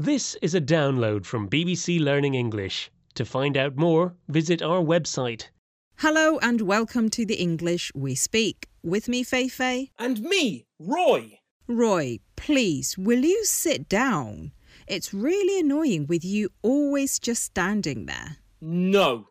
This is a download from BBC Learning English. To find out more, visit our website. Hello and welcome to the English We Speak. With me, Feifei. And me, Roy. Roy, please, will you sit down? It's really annoying with you always just standing there. No,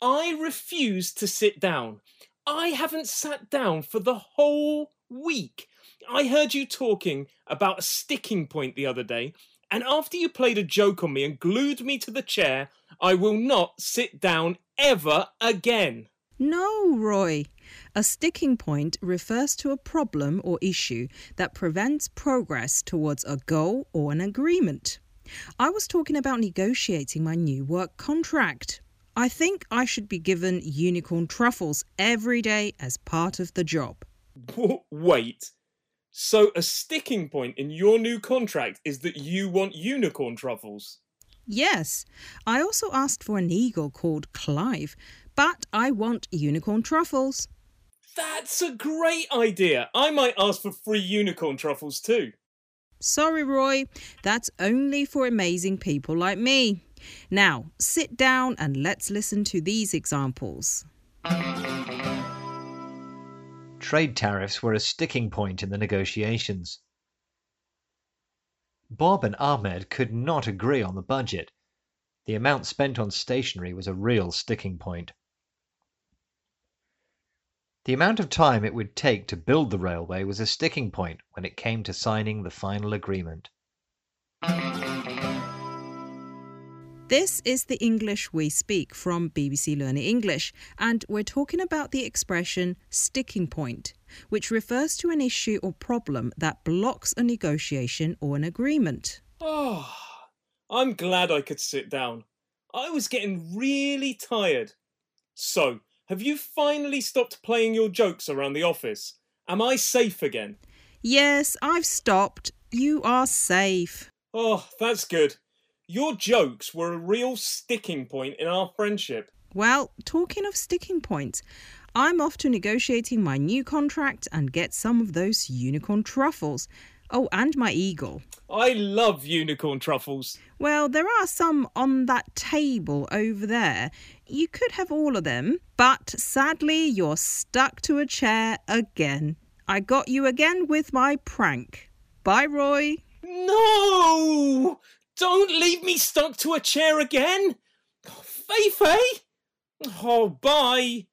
I refuse to sit down. I haven't sat down for the whole week. I heard you talking about a sticking point the other day, and after you played a joke on me and glued me to the chair, I will not sit down ever again. No, Roy. A sticking point refers to a problem or issue that prevents progress towards a goal or an agreement. I was talking about negotiating my new work contract. I think I should be given unicorn truffles every day as part of the job. Wait. So, a sticking point in your new contract is that you want unicorn truffles? Yes, I also asked for an eagle called Clive, but I want unicorn truffles. That's a great idea. I might ask for free unicorn truffles too. Sorry, Roy, that's only for amazing people like me. Now, sit down and let's listen to these examples. Trade tariffs were a sticking point in the negotiations. Bob and Ahmed could not agree on the budget. The amount spent on stationery was a real sticking point. The amount of time it would take to build the railway was a sticking point when it came to signing the final agreement. This is the English we speak from BBC Learning English, and we're talking about the expression sticking point, which refers to an issue or problem that blocks a negotiation or an agreement. Oh, I'm glad I could sit down. I was getting really tired. So, have you finally stopped playing your jokes around the office? Am I safe again? Yes, I've stopped. You are safe. Oh, that's good. Your jokes were a real sticking point in our friendship. Well, talking of sticking points, I'm off to negotiating my new contract and get some of those unicorn truffles. Oh, and my eagle. I love unicorn truffles. Well, there are some on that table over there. You could have all of them, but sadly, you're stuck to a chair again. I got you again with my prank. Bye, Roy. No! Don't leave me stuck to a chair again! Feifei! Oh, bye!